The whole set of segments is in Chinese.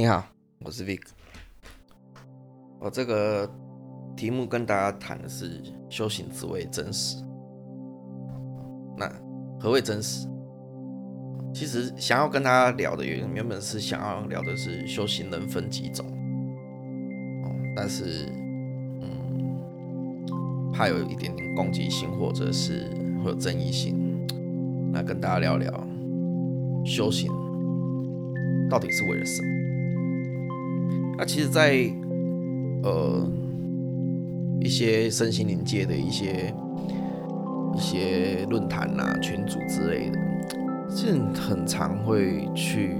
你好，我是 Vic。我这个题目跟大家谈的是修行之谓真实。那何谓真实？其实想要跟大家聊的原原本是想要聊的是修行人分几种，但是嗯，怕有一点点攻击性或者是会有争议性，那跟大家聊聊修行到底是为了什么？那其实，在呃一些身心灵界的一些一些论坛啊、群组之类的，是很常会去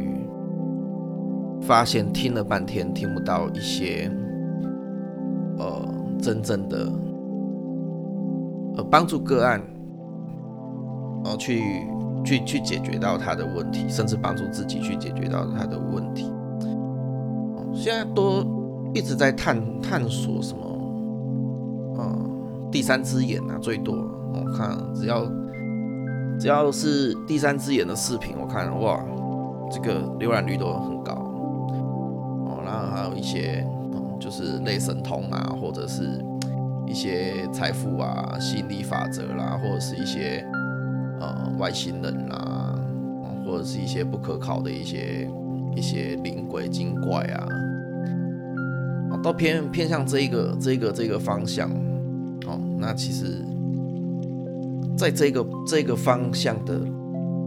发现，听了半天听不到一些呃真正的呃帮助个案，呃去去去解决到他的问题，甚至帮助自己去解决到他的问题。现在都一直在探探索什么，呃，第三只眼啊，最多我看只要只要是第三只眼的视频，我看哇，这个浏览率都很高哦。然后还有一些就是类神通啊，或者是一些财富啊、吸引力法则啦，或者是一些呃外星人啦，或者是一些不可靠的一些一些灵鬼精怪啊。都偏偏向这个、这个、这个方向，哦，那其实，在这个这个方向的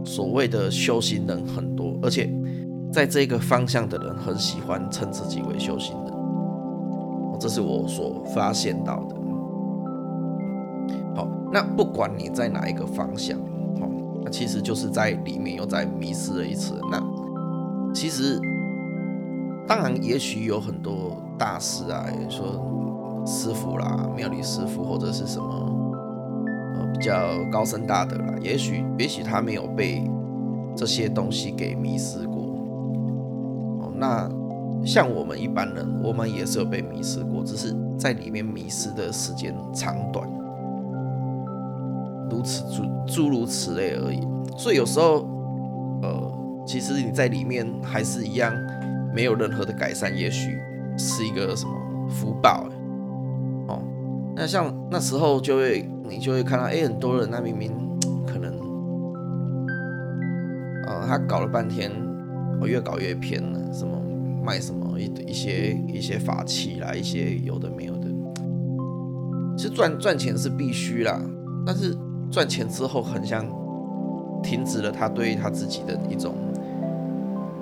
所谓的修行人很多，而且在这个方向的人很喜欢称自己为修行人，哦这是我所发现到的。好，那不管你在哪一个方向，哦，那其实就是在里面又在迷失了一次。那其实。当然，也许有很多大师啊，说师傅啦、庙里师傅或者是什么呃比较高深大德啦，也许也许他没有被这些东西给迷失过。哦，那像我们一般人，我们也是有被迷失过，只是在里面迷失的时间长短，如此诸诸如此类而已。所以有时候，呃，其实你在里面还是一样。没有任何的改善，也许是一个什么福报哦。那像那时候就会，你就会看到，哎，很多人那明明可能，呃，他搞了半天，我越搞越偏了，什么卖什么一一些一些法器啦，一些有的没有的。其实赚赚钱是必须啦，但是赚钱之后，很像停止了他对他自己的一种。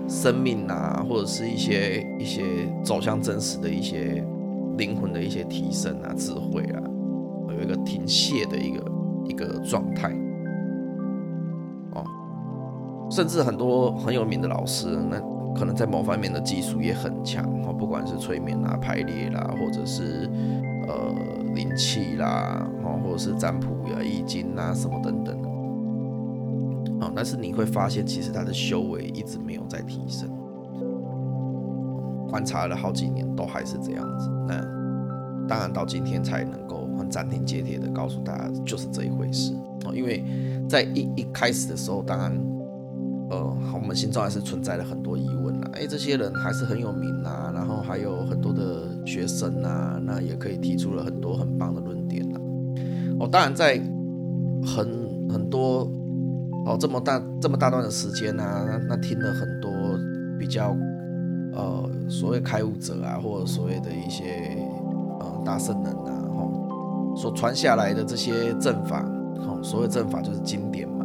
生命啊，或者是一些一些走向真实的一些灵魂的一些提升啊，智慧啊，有一个停歇的一个一个状态哦。甚至很多很有名的老师，那可能在某方面的技术也很强哦，不管是催眠啊、排列啦，或者是呃灵气啦，哦，或者是占卜呀、易经啊什么等等。但是你会发现，其实他的修为一直没有在提升。观察了好几年，都还是这样子。那当然到今天才能够很斩钉截铁的告诉大家，就是这一回事哦。因为在一一开始的时候，当然，呃，我们心中还是存在了很多疑问啊。哎，这些人还是很有名啊，然后还有很多的学生啊，那也可以提出了很多很棒的论点啊。哦，当然在很很多。哦，这么大这么大段的时间啊，那听了很多比较呃所谓开悟者啊，或者所谓的一些呃大圣人啊，哦，所传下来的这些正法，哦，所谓正法就是经典嘛，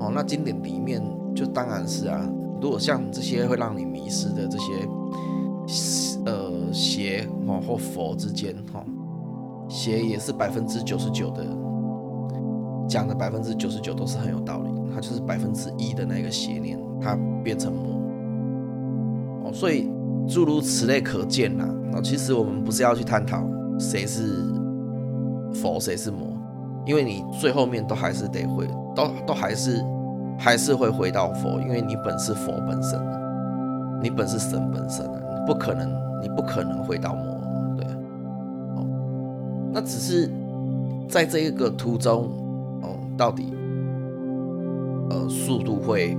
哦，那经典里面就当然是啊，如果像这些会让你迷失的这些呃邪哦或佛之间哈，邪也是百分之九十九的讲的百分之九十九都是很有道理。它就是百分之一的那个邪念，它变成魔哦，所以诸如此类可见呐。哦，其实我们不是要去探讨谁是佛谁是魔，因为你最后面都还是得回，都都还是还是会回到佛，因为你本是佛本身，你本是神本身的，你不可能你不可能回到魔，对，哦，那只是在这一个途中，到底。呃，速度会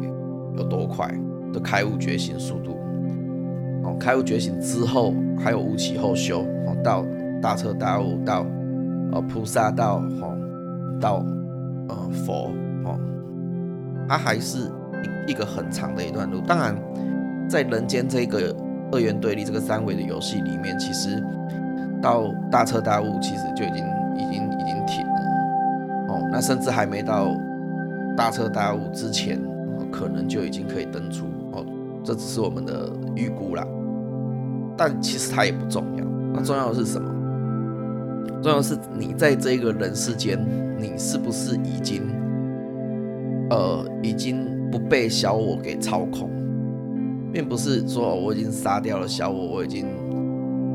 有多快的开悟觉醒速度？哦，开悟觉醒之后，还有无起后修，哦，到大彻大悟，到呃菩萨道，哦，到呃佛，哦，它还是一一个很长的一段路。当然，在人间这个二元对立、这个三维的游戏里面，其实到大彻大悟，其实就已经已经。那甚至还没到大彻大悟之前，可能就已经可以登出。哦，这只是我们的预估啦。但其实它也不重要。那重要的是什么？重要的是你在这个人世间，你是不是已经呃已经不被小我给操控？并不是说我已经杀掉了小我，我已经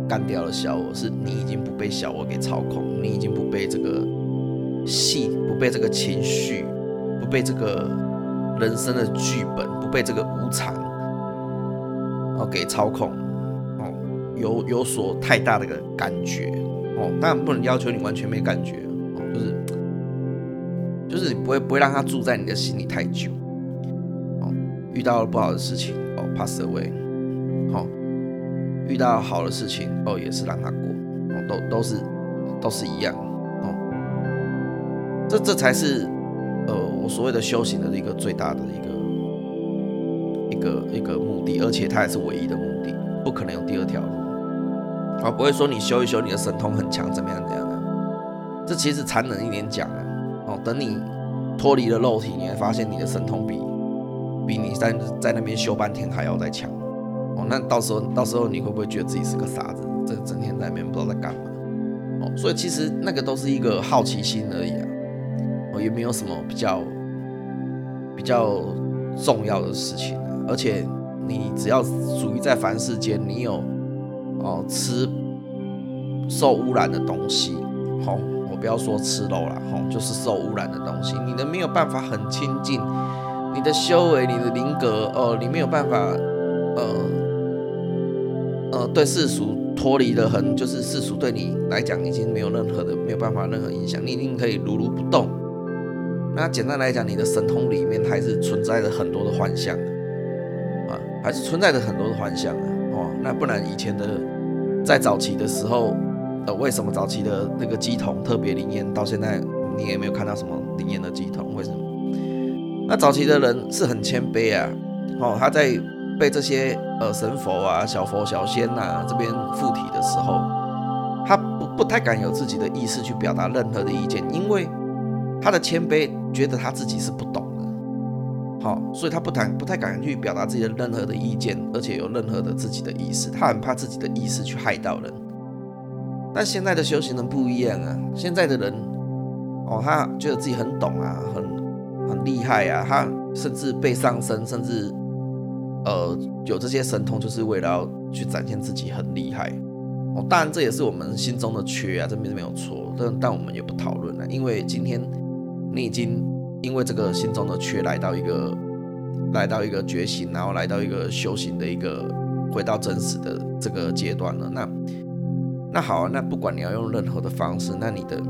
干掉了小我，是你已经不被小我给操控，你已经不被这个戏，不被这个情绪，不被这个人生的剧本，不被这个无常哦给操控哦，有有所太大的个感觉哦，当然不能要求你完全没感觉哦，就是就是你不会不会让他住在你的心里太久哦，遇到了不好的事情哦。pass away，好，遇到好的事情哦，也是让他过，哦，都都是都是一样，这这才是呃我所谓的修行的一个最大的一个一个一个目的，而且它也是唯一的目的，不可能有第二条路，啊，不会说你修一修你的神通很强怎么样怎么样的，这其实残忍一点讲啊，哦，等你脱离了肉体，你会发现你的神通比。比你在在那边修半天还要再强哦，那到时候到时候你会不会觉得自己是个傻子？这整天在那边不知道在干嘛哦？所以其实那个都是一个好奇心而已啊，哦，也没有什么比较比较重要的事情啊。而且你只要属于在凡世间，你有哦吃受污染的东西，好，我不要说吃肉了，吼，就是受污染的东西，你的没有办法很亲近。你的修为，你的灵格，哦，你没有办法，呃，呃，对世俗脱离的很，就是世俗对你来讲已经没有任何的，没有办法任何影响，你一定可以如如不动。那简单来讲，你的神通里面还是存在着很多的幻象，啊，还是存在着很多的幻象啊，哦，那不然以前的在早期的时候，呃，为什么早期的那个鸡童特别灵验，到现在你也没有看到什么灵验的鸡童？为什么？那早期的人是很谦卑啊，哦，他在被这些呃神佛啊、小佛、小仙呐这边附体的时候，他不不太敢有自己的意识去表达任何的意见，因为他的谦卑觉得他自己是不懂的，好，所以他不谈不太敢去表达自己的任何的意见，而且有任何的自己的意识，他很怕自己的意识去害到人。但现在的修行人不一样啊，现在的人哦，他觉得自己很懂啊，很。很厉害啊，他甚至被上升，甚至呃有这些神通，就是为了要去展现自己很厉害。哦，当然这也是我们心中的缺啊，这边没有错，但但我们也不讨论了，因为今天你已经因为这个心中的缺来到一个来到一个觉醒，然后来到一个修行的一个回到真实的这个阶段了。那那好啊，那不管你要用任何的方式，那你的。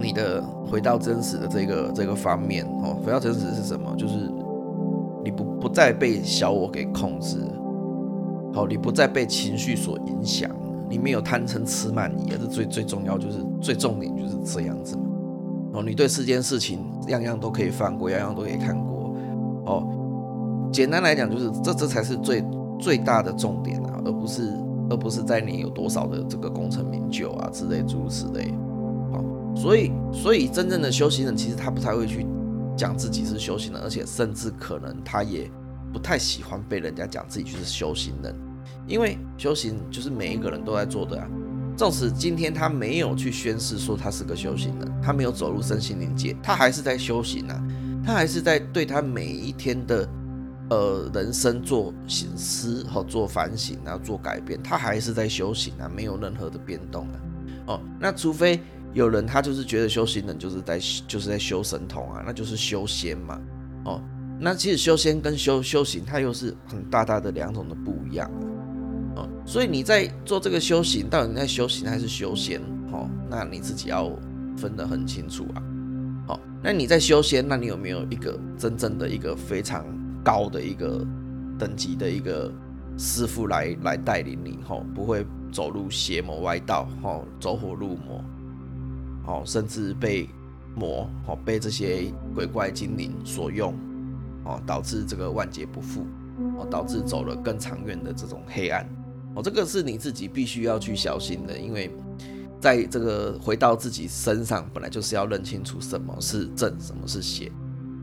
你的回到真实的这个这个方面哦，回到真实是什么？就是你不不再被小我给控制，好，你不再被情绪所影响，你没有贪嗔痴慢疑，这最最重要就是最重点就是这样子嘛。哦，你对世间事情样样都可以放过，样样都可以看过。哦，简单来讲就是这这才是最最大的重点啊，而不是而不是在你有多少的这个功成名就啊之类诸如此类。所以，所以真正的修行人其实他不太会去讲自己是修行人，而且甚至可能他也不太喜欢被人家讲自己就是修行人，因为修行就是每一个人都在做的啊。纵使今天他没有去宣誓说他是个修行人，他没有走入身心灵界，他还是在修行啊，他还是在对他每一天的呃人生做醒思和做反省然后做改变，他还是在修行啊，没有任何的变动啊。哦，那除非。有人他就是觉得修行人就是在就是在修神通啊，那就是修仙嘛。哦，那其实修仙跟修修行，它又是很大大的两种的不一样。所以你在做这个修行，到底在修行还是修仙？哦，那你自己要分得很清楚啊。哦，那你在修仙，那你有没有一个真正的一个非常高的一个等级的一个师傅来来带领你，吼，不会走入邪魔歪道，吼，走火入魔，吼，甚至被魔，吼，被这些鬼怪精灵所用，哦，导致这个万劫不复，哦，导致走了更长远的这种黑暗，哦，这个是你自己必须要去小心的，因为在这个回到自己身上，本来就是要认清楚什么是正，什么是邪。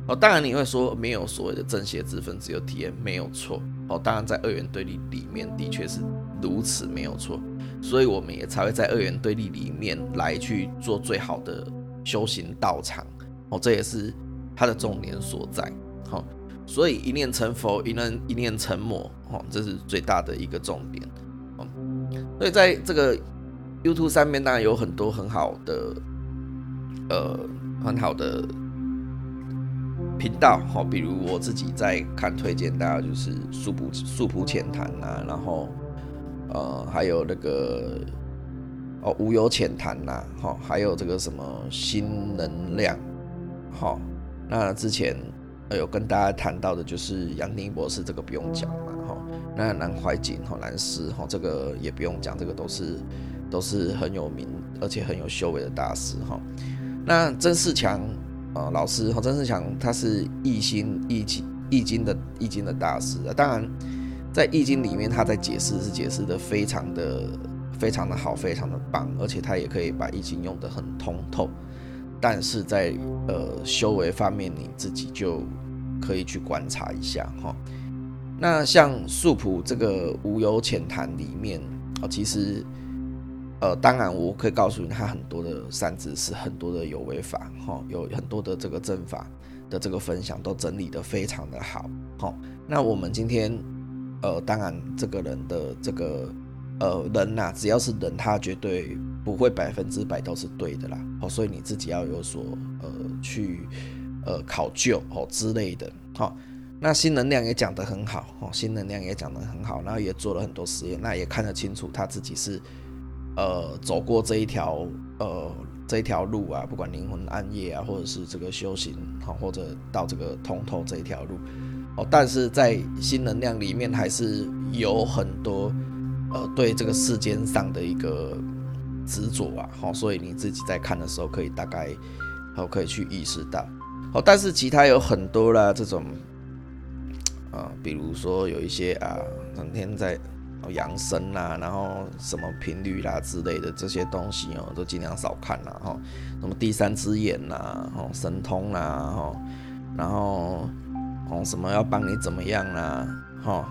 哦，当然你会说没有所谓的正邪之分，只有体验没有错。哦，当然在二元对立里面的确是如此，没有错。所以我们也才会在二元对立里面来去做最好的修行道场。哦，这也是它的重点所在。好，所以一念成佛，一念一念成魔。哦，这是最大的一个重点。所以在这个 YouTube 上面，当然有很多很好的，呃，很好的。频道好，比如我自己在看，推荐大家就是素朴素朴浅谈啊，然后呃还有那个哦无忧浅谈呐，好，还有这个什么新能量，好，那之前有跟大家谈到的就是杨宁博士，这个不用讲嘛，那南怀瑾哈南师哈这个也不用讲，这个都是都是很有名而且很有修为的大师哈，那曾仕强。啊，老师哈，曾仕强他是易心易经易经的易经的大师啊。当然，在易经里面，他在解释是解释的非常的非常的好，非常的棒，而且他也可以把易经用得很通透。但是在呃修为方面，你自己就可以去观察一下哈。那像素朴这个无有浅谈里面啊，其实。呃，当然，我可以告诉你，他很多的三字是很多的有为法，哈，有很多的这个正法的这个分享都整理的非常的好，好。那我们今天，呃，当然这个人的这个呃人呐，只要是人，他绝对不会百分之百都是对的啦，哦，所以你自己要有所呃去呃考究哦之类的，好。那新能量也讲得很好，哦，新能量也讲得很好，然后也做了很多实验，那也看得清楚他自己是。呃，走过这一条呃这一条路啊，不管灵魂暗夜啊，或者是这个修行好，或者到这个通透这一条路哦，但是在新能量里面还是有很多呃对这个世间上的一个执着啊，好，所以你自己在看的时候可以大概好可以去意识到哦，但是其他有很多啦这种啊，比如说有一些啊整天在。养生啦，然后什么频率啦之类的这些东西哦，都尽量少看啦哈。什么第三只眼啦，哦神通啦，哈，然后哦什么要帮你怎么样啦，哈，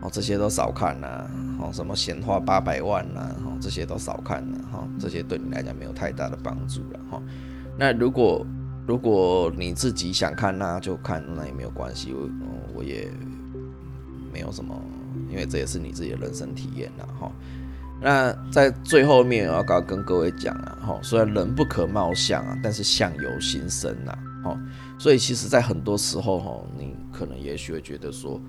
哦这些都少看啦，哦什么显化八百万啦，哦这些都少看了哈，这些对你来讲没有太大的帮助了哈。那如果如果你自己想看那就看，那也没有关系，我我也没有什么。因为这也是你自己的人生体验呐，哈。那在最后面，我要刚跟各位讲啊，哈，虽然人不可貌相啊，但是相由心生呐，哈。所以其实，在很多时候，哈，你可能也许会觉得说，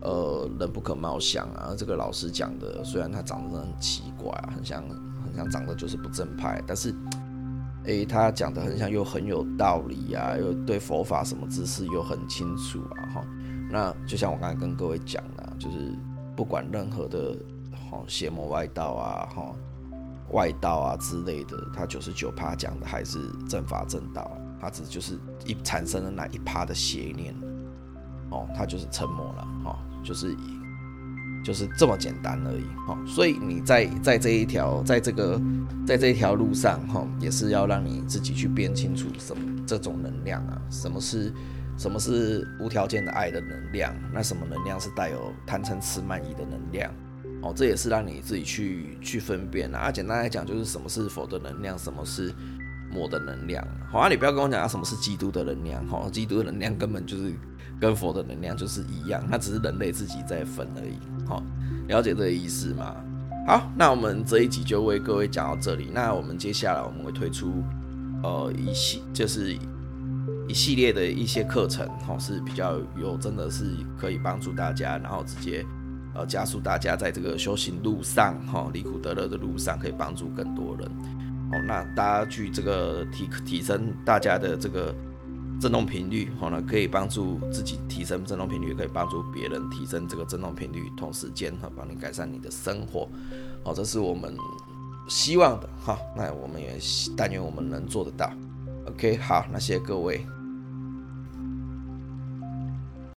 呃，人不可貌相啊，这个老师讲的，虽然他长得很奇怪啊，很像，很像长得就是不正派，但是，诶，他讲的很像又很有道理啊，又对佛法什么知识又很清楚啊，哈。那就像我刚才跟各位讲的，就是。不管任何的，哈邪魔外道啊，哈外道啊之类的，他九十九趴讲的还是正法正道，他只就是一产生了那一趴的邪念，哦，他就是沉默了，哈，就是就是这么简单而已，哈，所以你在在这一条，在这个在这一条路上，哈，也是要让你自己去辨清楚什么这种能量啊，什么是。什么是无条件的爱的能量？那什么能量是带有贪嗔痴慢疑的能量？哦，这也是让你自己去去分辨啊。简单来讲，就是什么是佛的能量，什么是魔的能量。好啊，你不要跟我讲啊，什么是基督的能量？哈，基督的能量根本就是跟佛的能量就是一样，它只是人类自己在分而已。好，了解这个意思吗？好，那我们这一集就为各位讲到这里。那我们接下来我们会推出呃一系就是。一系列的一些课程，哈，是比较有，真的是可以帮助大家，然后直接呃加速大家在这个修行路上，哈，离苦得乐的路上，可以帮助更多人，哦，那大家去这个提提升大家的这个振动频率，好呢，可以帮助自己提升振动频率，可以帮助别人提升这个振动频率，同时间哈帮你改善你的生活，好，这是我们希望的哈。那我们也但愿我们能做得到。OK，好，那谢谢各位。